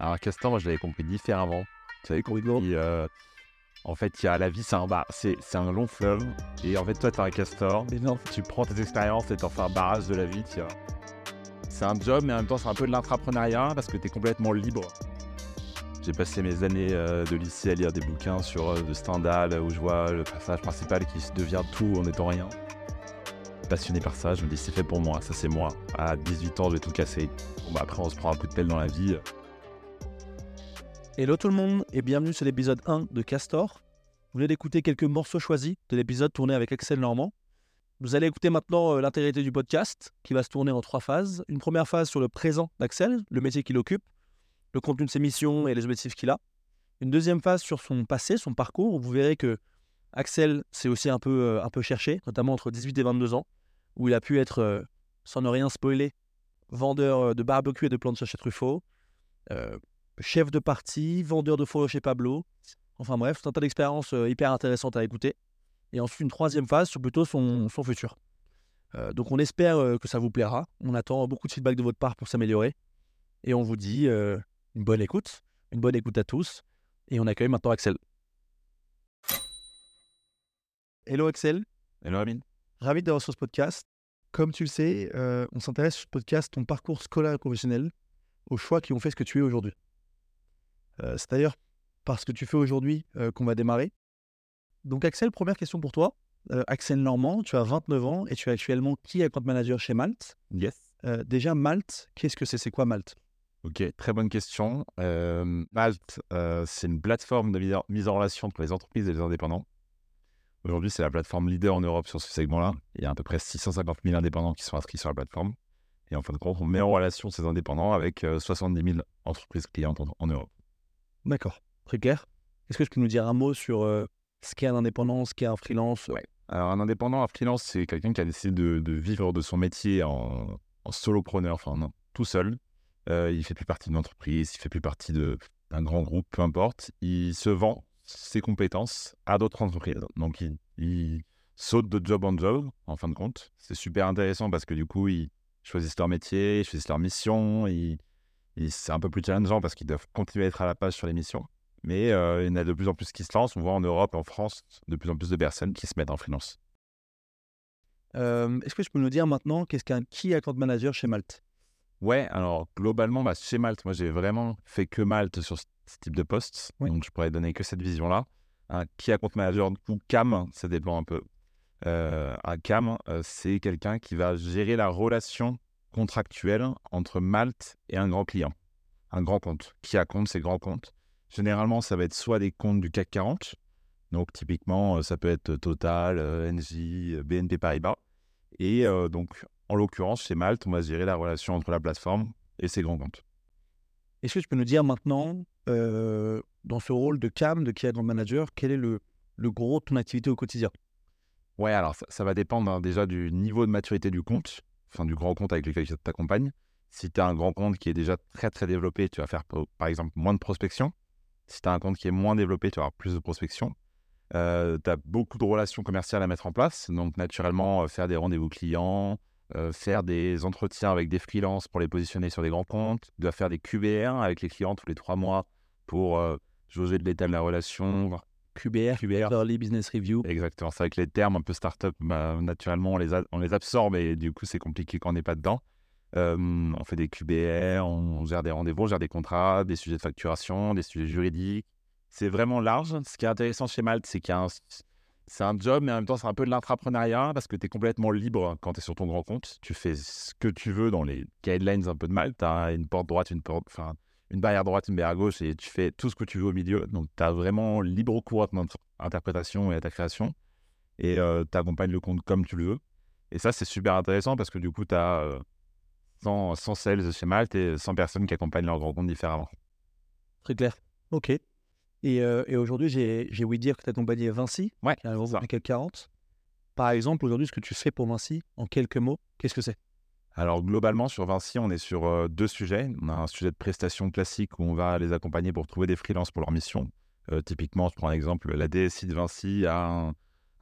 Alors, Castor, moi, je l'avais compris différemment. Tu avais compris comment euh, En fait, il y a la vie, c'est un, bar, c'est, c'est un long fleuve. Et en fait, toi, t'es un castor. Mais non. Tu prends tes expériences et t'en fais un barrage de la vie, tu vois. C'est un job, mais en même temps, c'est un peu de l'intrapreneuriat parce que t'es complètement libre. J'ai passé mes années euh, de lycée à lire des bouquins sur euh, de Stendhal où je vois le personnage principal qui devient tout en étant rien. Passionné par ça, je me dis c'est fait pour moi, ça c'est moi. À 18 ans, je vais tout casser. Bon bah après on se prend un coup de pelle dans la vie. Hello tout le monde et bienvenue sur l'épisode 1 de Castor. Vous venez d'écouter quelques morceaux choisis de l'épisode tourné avec Axel Normand. Vous allez écouter maintenant euh, l'intégrité du podcast qui va se tourner en trois phases. Une première phase sur le présent d'Axel, le métier qu'il occupe le contenu de ses missions et les objectifs qu'il a. Une deuxième phase sur son passé, son parcours, où vous verrez que Axel s'est aussi un peu, euh, un peu cherché, notamment entre 18 et 22 ans, où il a pu être, euh, sans ne rien spoiler, vendeur de barbecue et de plantes chez Truffaut, chef de parti, vendeur de fourrure chez Pablo. Enfin bref, c'est un tas d'expériences hyper intéressantes à écouter. Et ensuite, une troisième phase sur plutôt son, son futur. donc on espère que ça vous plaira. On attend beaucoup de feedback de votre part pour s'améliorer. Et on vous dit une bonne écoute, une bonne écoute à tous. Et on accueille maintenant Axel. Hello Axel. Hello Amine. Ravi d'avoir sur ce podcast. Comme tu le sais, euh, on s'intéresse sur ce podcast ton parcours scolaire et professionnel, aux choix qui ont fait ce que tu es aujourd'hui. Euh, c'est d'ailleurs parce que tu fais aujourd'hui euh, qu'on va démarrer. Donc Axel, première question pour toi. Axel Normand, tu as 29 ans et tu es actuellement key account manager chez Malte. Yes. déjà, Malte, qu'est-ce que c'est? C'est quoi Malte Ok, très bonne question. Euh, Malte, euh, c'est une plateforme de mise en relation entre les entreprises et les indépendants. Aujourd'hui, c'est la plateforme leader en Europe sur ce segment-là. Il y a à peu près 650 000 indépendants qui sont inscrits sur la plateforme. Et en fin de compte, on met en relation ces indépendants avec 70 euh, 000 entreprises clientes en, Europe. D'accord, très clair. Est-ce que tu peux nous dire un mot sur ce qu'est un indépendant, ce qu'est un freelance? Alors, un indépendant, un freelance, c'est quelqu'un qui a décidé de, vivre de son métier en, en solopreneur, enfin, tout seul, euh, il fait plus partie d'une entreprise, il fait plus partie d'un grand groupe, peu importe. Il se vend ses compétences à d'autres entreprises. Donc, il, saute de job en job, en fin de compte. C'est super intéressant parce que du coup, ils choisissent leur métier, ils choisissent leur mission. C'est un peu plus challengeant parce qu'ils doivent continuer à être à la page sur les missions. Mais euh, il y en a de plus en plus qui se lancent. On voit en Europe, en France, de plus en plus de personnes qui se mettent en freelance. Euh, est-ce que tu peux nous dire maintenant qu'est-ce qu'un Key Account Manager chez Malte? Ouais, alors globalement, bah, chez Malte, moi j'ai vraiment fait que Malte sur ce type de poste. Donc je pourrais donner que cette vision-là. Un qui a compte manager ou CAM, ça dépend un peu. Euh, un CAM, euh, c'est quelqu'un qui va gérer la relation contractuelle entre Malte et un grand client. Un grand compte. Qui a compte, c'est grand compte. Généralement, ça va être soit des comptes du CAC 40. Donc typiquement, euh, ça peut être Total, NJ, BNP Paribas. Et donc en l'occurrence, chez Malte, on va gérer la relation entre la plateforme et ses grands comptes. Est-ce que tu peux nous dire maintenant, euh, dans ce rôle de CAM, de Key Account Manager, quel est le, gros de ton activité au quotidien? Ouais, alors ça, va dépendre hein, déjà du niveau de maturité du compte, enfin du grand compte avec lequel tu t'accompagnes. Si tu as un grand compte qui est déjà très très développé, tu vas faire par exemple moins de prospection. Si tu as un compte qui est moins développé, tu vas avoir plus de prospection. Euh, tu as beaucoup de relations commerciales à mettre en place, donc naturellement euh, faire des rendez-vous clients, euh, faire des entretiens avec des freelances pour les positionner sur des grands comptes, il doit faire des QBR avec les clients tous les trois mois pour euh, jauger de l'état de la relation. QBR, QBR, Early Business Review. Exactement, c'est avec les termes un peu startup, bah, naturellement on les, on les absorbe et du coup c'est compliqué quand on n'est pas dedans. Euh, on fait des QBR, on gère des rendez-vous, on gère des contrats, des sujets de facturation, des sujets juridiques. C'est vraiment large. Ce qui est intéressant chez Malte, c'est qu'il y a un, c'est un job, mais en même temps, c'est un peu de l'intrapreneuriat parce que tu es complètement libre quand tu es sur ton grand compte. Tu fais ce que tu veux dans les guidelines un peu de mal. Tu as une porte droite, une, porte, enfin, une barrière droite, une barrière gauche et tu fais tout ce que tu veux au milieu. Donc, tu as vraiment libre cours à ton interprétation et à ta création. Et euh, tu accompagnes le compte comme tu le veux. Et ça, c'est super intéressant parce que du coup, tu as 100, 100 sales chez Malte et 100 personnes qui accompagnent leur grand compte différemment. Très clair. OK. Et, euh, et aujourd'hui, j'ai ouï dire que tu accompagné Vinci, ouais, qui est un groupe 40. Par exemple, aujourd'hui, ce que tu fais pour Vinci, en quelques mots, qu'est-ce que c'est? Alors globalement sur Vinci, on est sur deux sujets. On a un sujet de prestation classique où on va les accompagner pour trouver des freelances pour leur mission. Typiquement, je prends un exemple, la DSI de Vinci a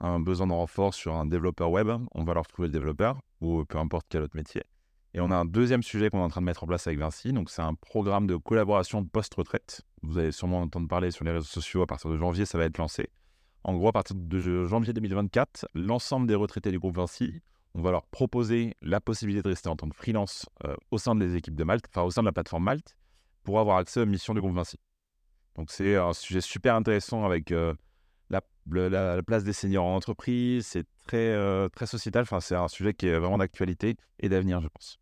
un, besoin de renfort sur un développeur web. On va leur trouver le développeur ou peu importe quel autre métier. Et on a un deuxième sujet qu'on est en train de mettre en place avec Vinci. Donc, c'est un programme de collaboration post-retraite. Vous allez sûrement entendre parler sur les réseaux sociaux. À partir de janvier, ça va être lancé. En gros, à partir de janvier 2024, l'ensemble des retraités du groupe Vinci, on va leur proposer la possibilité de rester en tant que freelance euh, au sein des équipes de Malte, enfin au sein de la plateforme Malte, pour avoir accès aux missions du groupe Vinci. Donc, c'est un sujet super intéressant avec euh, la, la, place des seniors en entreprise. C'est très, euh, très sociétal. Enfin, c'est un sujet qui est vraiment d'actualité et d'avenir, je pense.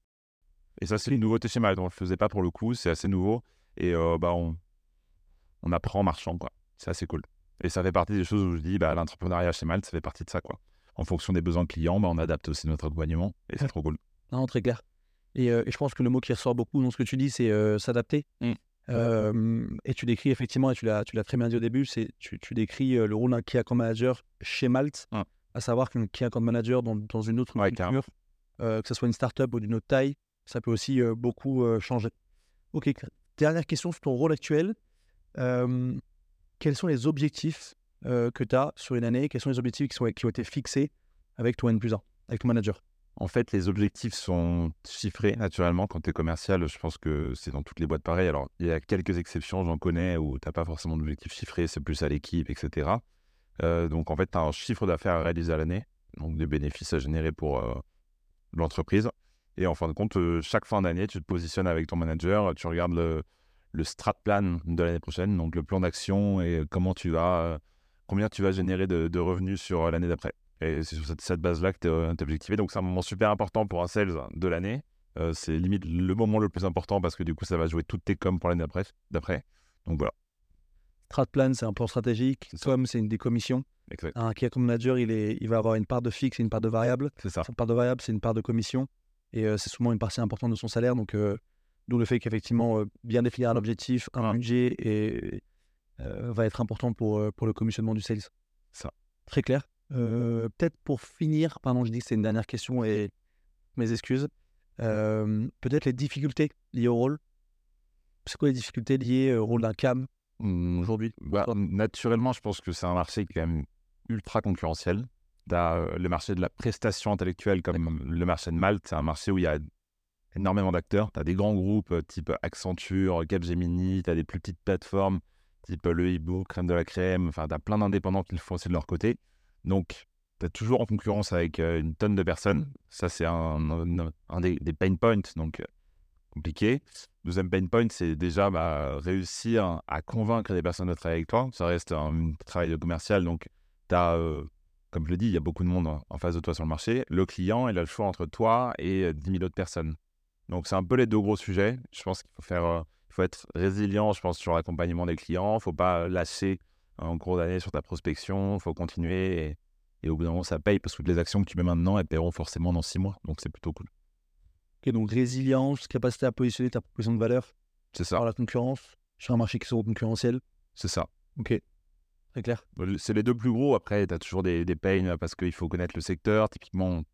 Et ça, c'est une nouveauté chez Malte. On ne le faisait pas pour le coup. C'est assez nouveau. Et bah, on, on apprend en marchant. quoi. C'est assez cool. Et ça fait partie des choses où je dis, bah, l'entrepreneuriat chez Malte, ça fait partie de ça. quoi. En fonction des besoins clients, bah, on adapte aussi notre accompagnement. Et c'est trop cool. Non, très clair. Et, et, je pense que le mot qui ressort beaucoup dans ce que tu dis, c'est s'adapter. Mmh et tu décris effectivement, et tu l'as, tu l'as très bien dit au début, c'est tu, tu décris le rôle d'un key account manager chez Malte, à savoir qu'un key account manager dans, dans une autre culture, que ce soit une startup ou d'une autre taille, ça peut aussi beaucoup changer. Ok, dernière question sur ton rôle actuel. quels sont les objectifs que tu as sur une année Quels sont les objectifs qui, ont été fixés avec ton N plus 1, avec ton manager? En fait, les objectifs sont chiffrés naturellement. Quand tu es commercial, je pense que c'est dans toutes les boîtes pareil. Alors, il y a quelques exceptions, j'en connais, où tu n'as pas forcément d'objectifs chiffrés, c'est plus à l'équipe, etc. Euh, donc, en fait, tu as un chiffre d'affaires à réaliser à l'année, donc des bénéfices à générer pour euh, l'entreprise. Et en fin de compte, euh, chaque fin d'année, tu te positionnes avec ton manager, tu regardes le, le strat plan de l'année prochaine, donc le plan d'action et comment tu vas, combien tu vas générer de revenus sur l'année d'après. Et c'est sur cette, base-là que tu es, euh, objectivé. Donc, c'est un moment super important pour un sales de l'année. Euh, c'est limite le moment le plus important parce que du coup, ça va jouer toutes tes coms pour l'année d'après. Donc, voilà. Strat plan, c'est un plan stratégique. Com, c'est une des commissions. Exact. Un account manager, il, est, il va avoir une part de fixe et une part de variable. C'est ça. Une part de variable, c'est une part de commission. Et euh, c'est souvent une partie importante de son salaire. Donc, d'où le fait qu'effectivement, bien définir un objectif, un budget et, va être important pour, pour le commissionnement du sales. Ça. Très clair. Peut-être pour finir, pardon, je dis que c'est une dernière question et mes excuses. Peut-être les difficultés liées au rôle. C'est quoi les difficultés liées au rôle d'un CAM mmh. aujourd'hui bah, Naturellement, je pense que c'est un marché qui est quand même ultra concurrentiel. le marché de la prestation intellectuelle, comme le marché de Malte, c'est un marché où il y a énormément d'acteurs. Tu as des grands groupes type Accenture, Capgemini, tu as des plus petites plateformes type le Hibo, Crème de la Crème. Enfin, tu as plein d'indépendants qui le font aussi de leur côté. Donc, tu es toujours en concurrence avec euh, une tonne de personnes. Ça, c'est un, des, pain points, donc euh, compliqué. Deuxième pain point, c'est déjà bah, réussir à convaincre les personnes de travailler avec toi. Ça reste un, travail de commercial, donc tu as, euh, comme je le dis, il y a beaucoup de monde en, face de toi sur le marché. Le client, il a le choix entre toi et 10 000 autres personnes. Donc, c'est un peu les deux gros sujets. Je pense qu'il faut faire, faut être résilient, je pense, sur l'accompagnement des clients. Il ne faut pas lâcher en cours d'année sur ta prospection, il faut continuer et, au bout d'un moment ça paye parce que toutes les actions que tu mets maintenant elles paieront forcément dans six mois, donc c'est plutôt cool. Ok, donc résilience, capacité à positionner ta proposition de valeur c'est ça. par la concurrence sur un marché qui sera concurrentiel. C'est ça. Ok, très clair. C'est les deux plus gros. Après, tu as toujours des, des pains parce qu'il faut connaître le secteur. Typiquement, on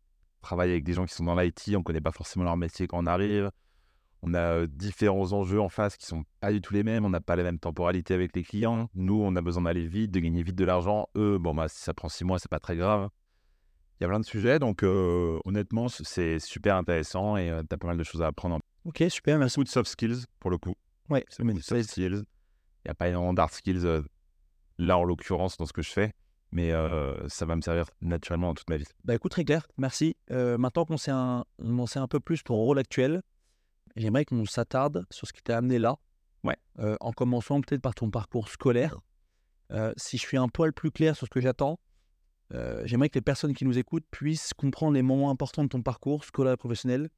travaille avec des gens qui sont dans l'IT, on ne connaît pas forcément leur métier quand on arrive. On a différents enjeux en face qui sont pas du tout les mêmes. On n'a pas la même temporalité avec les clients. Nous, on a besoin d'aller vite, de gagner vite de l'argent. Eux, bon, bah, si ça prend six mois, c'est pas très grave. Il y a plein de sujets. Donc, honnêtement, c'est super intéressant et tu as pas mal de choses à apprendre. Ok, super, merci. Beaucoup de soft skills pour le coup. Ouais, c'est soft skills. Il n'y a pas énormément d'hard skills là, en l'occurrence, dans ce que je fais. Mais ça va me servir naturellement dans toute ma vie. Bah écoute, très clair, merci. maintenant qu'on sait, un, on sait un peu plus ton rôle actuel, J'aimerais qu'on s'attarde sur ce qui t'a amené là. Ouais. Euh, en commençant peut-être par ton parcours scolaire. Euh, si je suis un poil plus clair sur ce que j'attends, euh, j'aimerais que les personnes qui nous écoutent puissent comprendre les moments importants de ton parcours scolaire et professionnel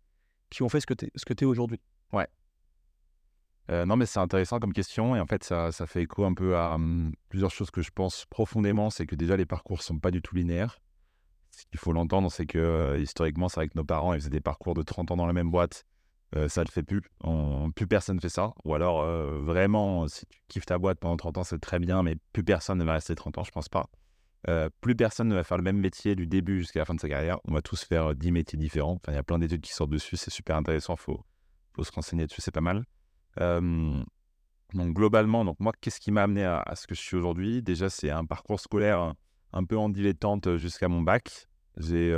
qui ont fait ce que tu es, es aujourd'hui. Ouais. non, mais c'est intéressant comme question et en fait, ça, ça fait écho un peu à hum, plusieurs choses que je pense profondément. C'est que déjà, les parcours sont pas du tout linéaires. Ce qu'il faut l'entendre, c'est que historiquement, c'est vrai que nos parents ils faisaient des parcours de 30 ans dans la même boîte euh, ça ne le fait plus. plus personne ne fait ça. Ou alors, euh, vraiment, si tu kiffes ta boîte pendant 30 ans, c'est très bien, mais plus personne ne va rester 30 ans, je pense pas. Euh, plus personne ne va faire le même métier du début jusqu'à la fin de sa carrière. On va tous faire 10 métiers différents. Enfin, il y a plein d'études qui sortent dessus, c'est super intéressant, faut, faut se renseigner dessus, c'est pas mal. donc, globalement, donc moi, qu'est-ce qui m'a amené à, ce que je suis aujourd'hui? Déjà, c'est un parcours scolaire un peu en dilettante jusqu'à mon bac. J'ai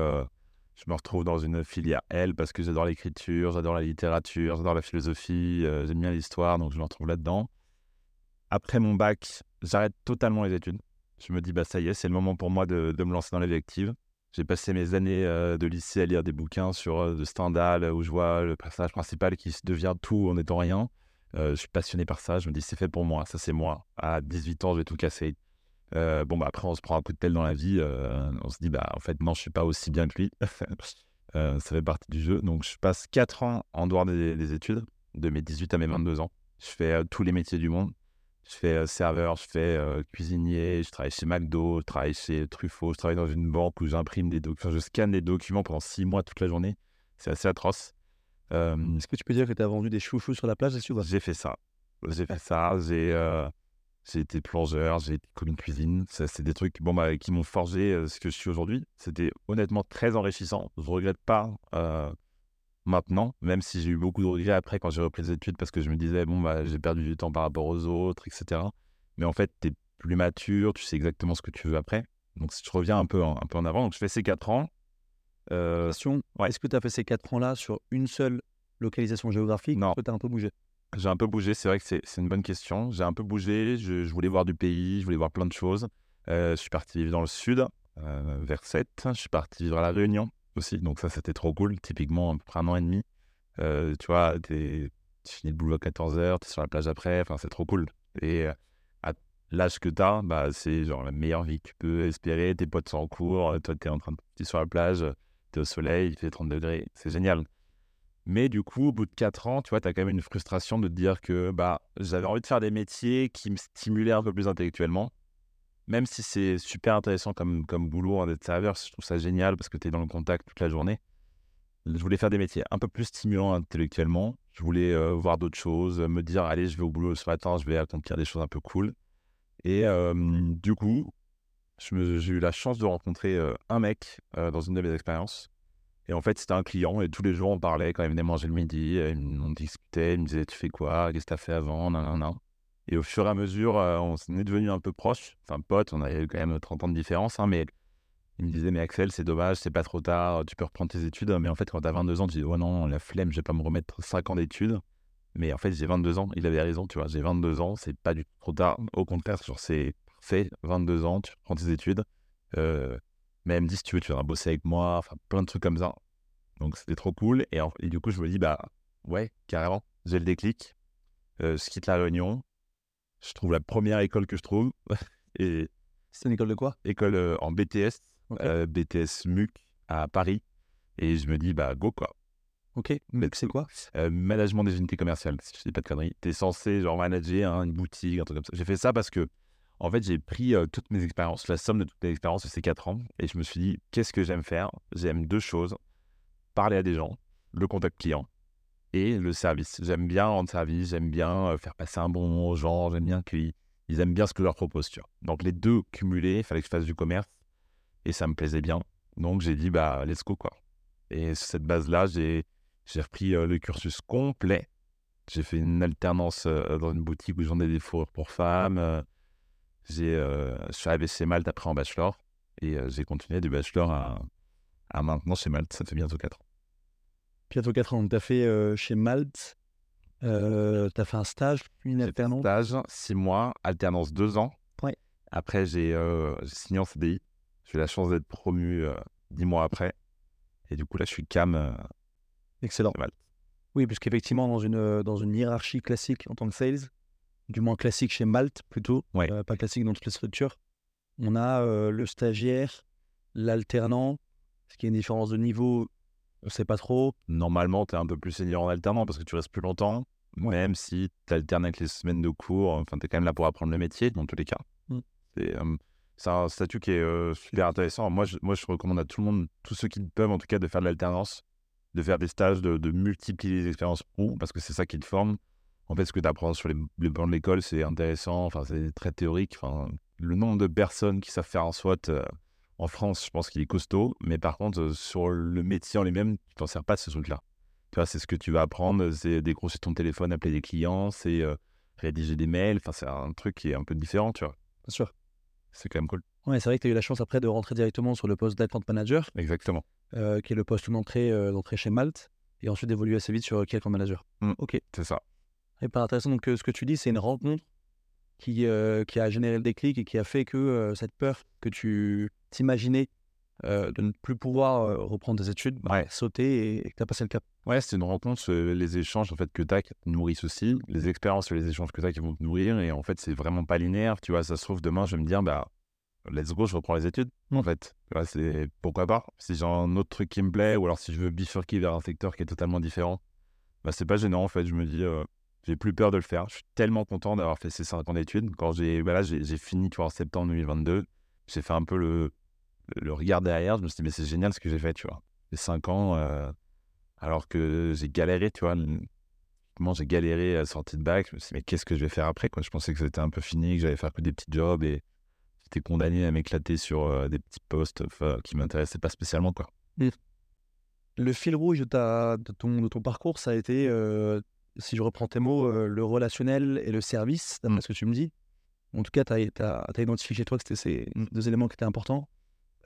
Je me retrouve dans une filière L parce que j'adore l'écriture, j'adore la littérature, j'adore la philosophie, euh, j'aime bien l'histoire, donc je me retrouve là-dedans. Après mon bac, j'arrête totalement les études. Je me dis, bah ça y est, c'est le moment pour moi de, me lancer dans active. J'ai passé mes années euh, de lycée à lire des bouquins sur euh, de Stendhal où je vois le personnage principal qui devient tout en étant rien. Euh, je suis passionné par ça. Je me dis, c'est fait pour moi. Ça, c'est moi. À 18 ans, je vais tout casser. Euh, bon, bah, après, on se prend un coup de tel dans la vie. euh, on se dit, bah, en fait, non, je suis pas aussi bien que lui. Euh, ça fait partie du jeu. Donc, je passe 4 ans en dehors des, des études, de mes 18 à mes 22 ans. Je fais tous les métiers du monde. Je fais serveur, je fais cuisinier, je travaille chez McDo, je travaille chez Truffaut, je travaille dans une banque où j'imprime des documents, je scanne des documents pendant 6 mois toute la journée. C'est assez atroce. Est-ce que tu peux dire que tu as vendu des chouchous sur la plage là-dessus j'ai fait ça. J'ai fait ça. J'ai j'ai été plongeur, j'ai été commis cuisine. Ça, c'est des trucs bon, bah, qui m'ont forgé euh, ce que je suis aujourd'hui. C'était honnêtement très enrichissant. Je ne regrette pas euh, maintenant, même si j'ai eu beaucoup de regrets après quand j'ai repris les études parce que je me disais, bon, bah, j'ai perdu du temps par rapport aux autres, etc. Mais en fait, tu es plus mature, tu sais exactement ce que tu veux après. Donc, je reviens un peu en, un peu en avant. Donc, je fais ces 4 ans. Euh, ouais. est-ce que tu as fait ces 4 ans-là sur une seule localisation géographique? Non. tu as un peu bougé J'ai un peu bougé, c'est vrai que c'est une bonne question. J'ai un peu bougé, je, voulais voir du pays, je voulais voir plein de choses. Euh, je suis parti vivre dans le sud, euh, vers 7. Je suis parti vivre à La Réunion aussi, donc ça c'était trop cool. Typiquement, à peu près un an et demi. Euh, tu vois, tu finis le boulot à 14h, tu es sur la plage après, enfin c'est trop cool. Et à l'âge que tu as, bah, c'est genre la meilleure vie que tu peux espérer. Tes potes sont en cours, toi tu es en train de es sur la plage, tu es au soleil, il fait 30 degrés, c'est génial. Mais du coup, au bout de 4 ans, tu vois, tu as quand même une frustration de te dire que bah, j'avais envie de faire des métiers qui me stimulaient un peu plus intellectuellement. Même si c'est super intéressant comme, boulot hein, d'être serveur, je trouve ça génial parce que tu es dans le contact toute la journée. Je voulais faire des métiers un peu plus stimulants intellectuellement. Je voulais euh, voir d'autres choses, me dire, allez, je vais au boulot ce matin, je vais accomplir des choses un peu cool. Et du coup, j'ai eu la chance de rencontrer euh, un mec euh, dans une de mes expériences. Et en fait, c'était un client et tous les jours, on parlait quand il venait manger le midi. euh, On discutait, il me disait Tu fais quoi? Qu'est-ce que tu as fait avant? Nanana. Et au fur et à mesure, euh, on est devenu un peu proches. Enfin, potes, on avait quand même 30 ans de différence. hein, mais il me disait Mais Axel, c'est dommage, c'est pas trop tard, tu peux reprendre tes études. Mais en fait, quand tu as 22 ans, tu dis Oh non, la flemme, je vais pas me remettre 5 ans d'études. Mais en fait, j'ai 22 ans. Il avait raison, tu vois. J'ai 22 ans, c'est pas du tout trop tard. Au contraire, genre, c'est parfait. 22 ans, tu reprends tes études. Euh, mais elle me dit, si tu veux, tu viendras bosser avec moi. Enfin, plein de trucs comme ça. Donc, c'était trop cool. Et, du coup, je me dis, bah, ouais, carrément. J'ai le déclic. Euh, je quitte la Réunion. Je trouve la première école que je trouve. et C'est une école de quoi? école euh, en BTS, euh, BTS MUC à Paris. Et je me dis, bah, go, quoi. Ok, mais c'est quoi? Euh, management des unités commerciales, si je dis pas de conneries. Tu es censé genre manager hein, une boutique, un truc comme ça. J'ai fait ça parce que, en fait, j'ai pris toutes mes expériences, la somme de toutes mes expériences de ces 4 ans, et je me suis dit, qu'est-ce que j'aime faire? J'aime deux choses parler à des gens, le contact client et le service. J'aime bien rendre service, j'aime bien faire passer un bon moment aux gens, j'aime bien qu'ils ils aiment bien ce que je leur propose. Tu vois. Donc, les deux cumulés, il fallait que je fasse du commerce et ça me plaisait bien. Donc, j'ai dit, bah, let's go, quoi. Et sur cette base-là, j'ai repris le cursus complet. J'ai fait une alternance dans une boutique où je vendais des fourrures pour femmes. Euh, j'ai, euh, je suis arrivé chez Malte après en bachelor. Et euh, j'ai continué du bachelor à, à maintenant chez Malte. Ça fait bientôt 4 ans. Bientôt 4 ans. Tu as fait euh, chez Malte, euh, tu as fait un stage, une J'ai fait alternance. stage 6 mois, alternance 2 ans. Ouais. Après, j'ai euh, signé en CDI. J'ai eu la chance d'être promu 10 mois après. Et du coup, là, je suis cam. euh, Excellent. Oui, puisqu'effectivement, dans une, euh, dans une hiérarchie classique en tant que sales, du moins classique chez Malte plutôt, Ouais. euh, pas classique dans toutes les structures, on a euh, le stagiaire, l'alternant, ce qui est une différence de niveau, on sait pas trop. normalement, tu es un peu plus senior en alternant parce que tu restes plus longtemps, même si tu alternes avec les semaines de cours. Enfin, tu es quand même là pour apprendre le métier, dans tous les cas. Mm. C'est euh, c'est un statut qui est super intéressant. Moi je, moi, je recommande à tout le monde, tous ceux qui peuvent en tout cas, de faire de l'alternance, de faire des stages, de, de multiplier les expériences pro, parce que c'est ça qui te forme. En fait, ce que tu apprends sur les, les bancs de l'école, c'est intéressant, enfin, c'est très théorique. Enfin, le nombre de personnes qui savent faire un SWOT euh, en France, je pense qu'il est costaud. Mais par contre, euh, sur le métier en lui-même, tu t'en sers pas de ce truc-là. Tu vois, c'est ce que tu vas apprendre, c'est décrocher ton téléphone, appeler des clients, c'est euh, rédiger des mails. Enfin, c'est un truc qui est un peu différent, tu vois. Bien sûr. C'est quand même cool. Ouais, c'est vrai que tu as eu la chance après de rentrer directement sur le poste d'account manager. Exactement. euh, qui est le poste d'entrée euh, d'entrée chez Malte, et ensuite d'évoluer assez vite sur Key Account Manager. Mm. Ok. C'est ça. Hyper intéressant. Donc, euh, ce que tu dis, c'est une rencontre qui, euh, qui a généré le déclic et qui a fait que euh, cette peur que tu t'imaginais euh, de ne plus pouvoir euh, reprendre tes études, bah, Ouais. sauter et, et que tu as passé le cap. Ouais, c'est une rencontre, euh, les échanges en fait que tu as nourrissent aussi, les expériences et les échanges que tu as qui vont te nourrir, et en fait, c'est vraiment pas linéaire, tu vois, ça se trouve demain, je vais me dire, bah, let's go, je reprends les études, en Mm. fait, c'est pourquoi pas, si j'ai un autre truc qui me plaît, ou alors si je veux bifurquer vers un secteur qui est totalement différent, bah, c'est pas gênant, en fait, je me dis, j'ai plus peur de le faire, je suis tellement content d'avoir fait ces 5 ans d'études, quand j'ai, là, j'ai j'ai fini, tu vois, en septembre 2022, j'ai fait un peu le, le regard derrière, je me suis dit, mais c'est génial ce que j'ai fait, tu vois, les 5 ans, euh, alors que j'ai galéré, tu vois. Comment j'ai galéré à la sortie de bac. Je me suis dit, mais qu'est-ce que je vais faire après quoi? Je pensais que c'était un peu fini, que j'allais faire que des petits jobs et j'étais condamné à m'éclater sur euh, des petits postes enfin, qui m'intéressaient pas spécialement. quoi. Le fil rouge de, ton, parcours, ça a été, euh, si je reprends tes mots, euh, le relationnel et le service, d'après Mm. ce que tu me dis. En tout cas, tu as, identifié chez toi que c'était ces Mm. deux éléments qui étaient importants.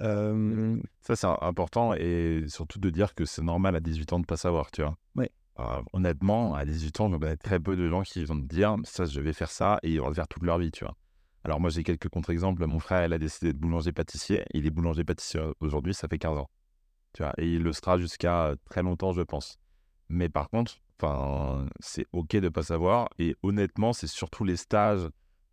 Euh, Ça, c'est important et surtout de dire que c'est normal à 18 ans de pas savoir, tu vois. Ouais. Euh, honnêtement, à 18 ans, je connais très peu de gens qui vont te dire ça, je vais faire ça et ils vont le faire toute leur vie, tu vois. Alors moi, j'ai quelques contre-exemples. Mon frère, il a décidé de boulanger-pâtissier. Il est boulanger-pâtissier aujourd'hui, ça fait 15 ans. Tu vois, et il le sera jusqu'à très longtemps, je pense. Mais par contre, enfin, c'est ok de pas savoir. Et honnêtement, c'est surtout les stages,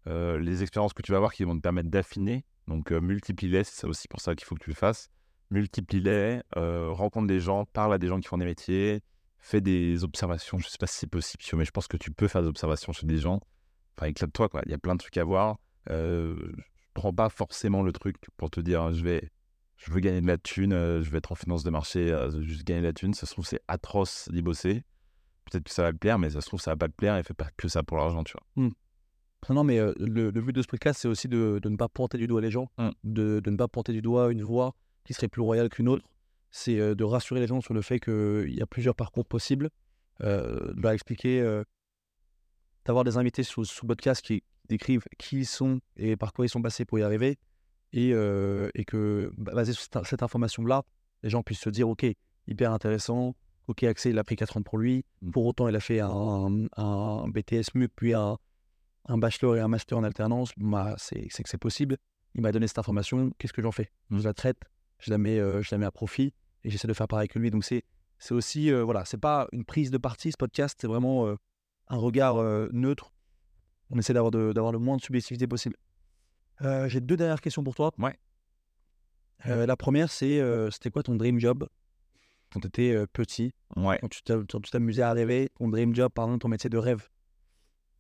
euh, les expériences que tu vas avoir qui vont te permettre d'affiner. Donc, euh, multiplie-les, c'est aussi pour ça qu'il faut que tu le fasses. Multiplie-les, euh, rencontre des gens, parle à des gens qui font des métiers, fais des observations. Je sais pas si c'est possible, mais je pense que tu peux faire des observations chez des gens. Enfin, éclate-toi. Il y a plein de trucs à voir. Euh, prends pas forcément le truc pour te dire, je vais, je veux gagner de la thune, euh, je vais être en finance de marché, juste gagner de la thune. Ça se trouve, c'est atroce d'y bosser. Peut-être que ça va te plaire, mais ça se trouve, ça va pas te plaire et fais pas que ça pour l'argent, tu vois. Non, non, mais euh, le, le but de ce podcast, c'est aussi de, de ne pas pointer du doigt les gens, Mm. de, de ne pas pointer du doigt une voie qui serait plus royale qu'une autre. C'est euh, de rassurer les gens sur le fait qu'il y a plusieurs parcours possibles, euh, de leur expliquer, euh, d'avoir des invités sous, sous podcast qui décrivent qui ils sont et par quoi ils sont passés pour y arriver, et, euh, et que, bah, basé sur cette, cette information-là, les gens puissent se dire, OK, hyper intéressant, OK, Axel, il a pris 4 ans pour lui, Mm. pour autant, il a fait un, un, un BTS MUC, puis un, un bachelor et un master en alternance, bah, c'est que c'est possible. Il m'a donné cette information, qu'est-ce que j'en fais? Mm. Je la traite, je la mets, euh, je la mets à profit et j'essaie de faire pareil que lui. Donc c'est aussi, euh, voilà, c'est pas une prise de parti, ce podcast, c'est vraiment euh, un regard euh, neutre. On essaie d'avoir le moins de subjectivité possible. J'ai deux dernières questions pour toi. Ouais. La première, c'est c'était quoi ton dream job? Quand tu étais petit, Ouais. quand tu t'amusais à rêver, ton dream job, pardon, ton métier de rêve?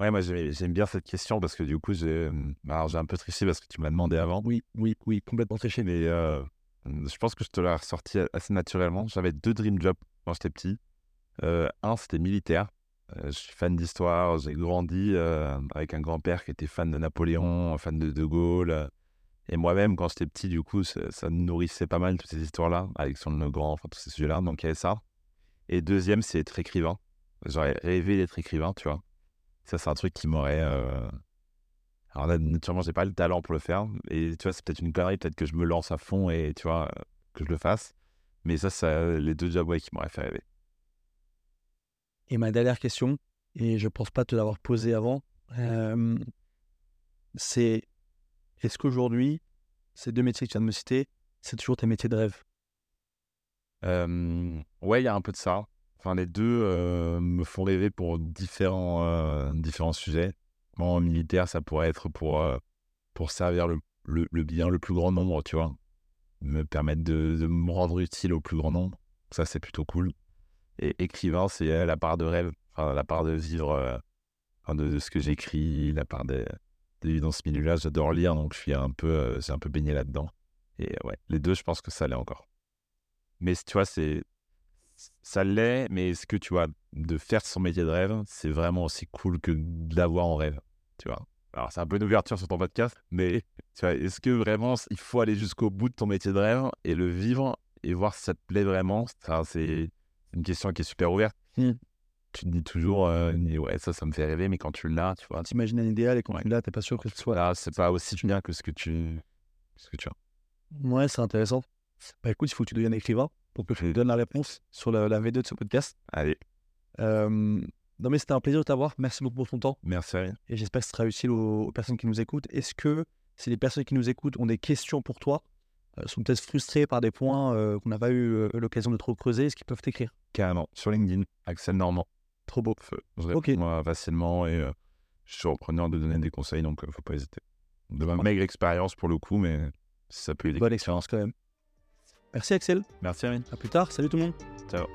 Ouais, moi j'aime bien cette question parce que du coup, j'ai un peu triché parce que tu me l'as demandé avant. Oui, oui, oui, complètement triché. Mais euh, je pense que je te l'ai ressorti assez naturellement. J'avais deux dream jobs quand j'étais petit. Euh, un, c'était militaire. Euh, je suis fan d'histoire. J'ai grandi avec un grand-père qui était fan de Napoléon, fan de De Gaulle. Et moi-même, quand j'étais petit, du coup, ça, nourrissait pas mal toutes ces histoires-là, Alexandre le Grand, enfin tous ces sujets-là. Donc il y avait ça. Et deuxième, c'est être écrivain. J'aurais rêvé d'être écrivain, tu vois. Ça, c'est un truc qui m'aurait. euh, Alors là, naturellement, j'ai pas le talent pour le faire. Et tu vois, c'est peut-être une connerie, peut-être que je me lance à fond et tu vois, que je le fasse. Mais ça, c'est les deux jobs ouais, qui m'auraient fait rêver. Et ma dernière question, et je pense pas te l'avoir posée avant, euh, c'est est-ce qu'aujourd'hui, ces deux métiers que tu viens de me citer, c'est toujours tes métiers de rêve? Euh, ouais, il y a un peu de ça. Enfin, les deux euh, me font rêver pour différents, euh, différents sujets. En militaire, ça pourrait être pour, euh, pour servir le, le, bien le plus grand nombre, tu vois. Me permettre de, me rendre utile au plus grand nombre. Ça, c'est plutôt cool. Et écrivain, c'est la part de rêve, enfin, la part de vivre, de, ce que j'écris, la part de, de vivre dans ce milieu-là. J'adore lire, donc je suis un peu, euh, j'ai un peu baigné là-dedans. Et euh, ouais, les deux, je pense que ça l'est encore. Mais tu vois, c'est ça l'est, mais est-ce que tu vois, de faire son métier de rêve, c'est vraiment aussi cool que de l'avoir en rêve, tu vois. Alors, c'est un peu une ouverture sur ton podcast, mais tu vois, est-ce que vraiment il faut aller jusqu'au bout de ton métier de rêve et le vivre et voir si ça te plaît vraiment? C'est une question qui est super ouverte. Hmm. Tu te dis toujours, euh, ouais, ça, ça me fait rêver, mais quand tu l'as, tu vois, T'imagines un idéal et quand tu l'as, t'es pas sûr que ce soit. là, c'est pas aussi bien que ce que tu, ce que tu as. Ouais, c'est intéressant. Bah écoute, il faut que tu deviennes écrivain. pour que je te donne la réponse sur la, la V2 de ce podcast. Allez, Euh, non, mais c'était un plaisir de t'avoir. Merci beaucoup pour ton temps. merci. Et j'espère que ce sera utile aux, aux personnes qui nous écoutent. Est-ce que si les personnes qui nous écoutent ont des questions pour toi, euh, sont peut-être frustrées par des points euh, qu'on n'a pas eu euh, l'occasion de trop creuser, est-ce qu'ils peuvent t'écrire? Carrément. Sur LinkedIn, Axel Normand. Trop beau. Je Ok. réponds euh, facilement et euh, je suis repreneur de donner des conseils, donc euh, faut pas hésiter. De ma maigre expérience pour le coup, mais si ça peut aider. Bonne expérience quand même. Merci Axel. Merci Amine. À plus tard. Salut tout le monde. Ciao.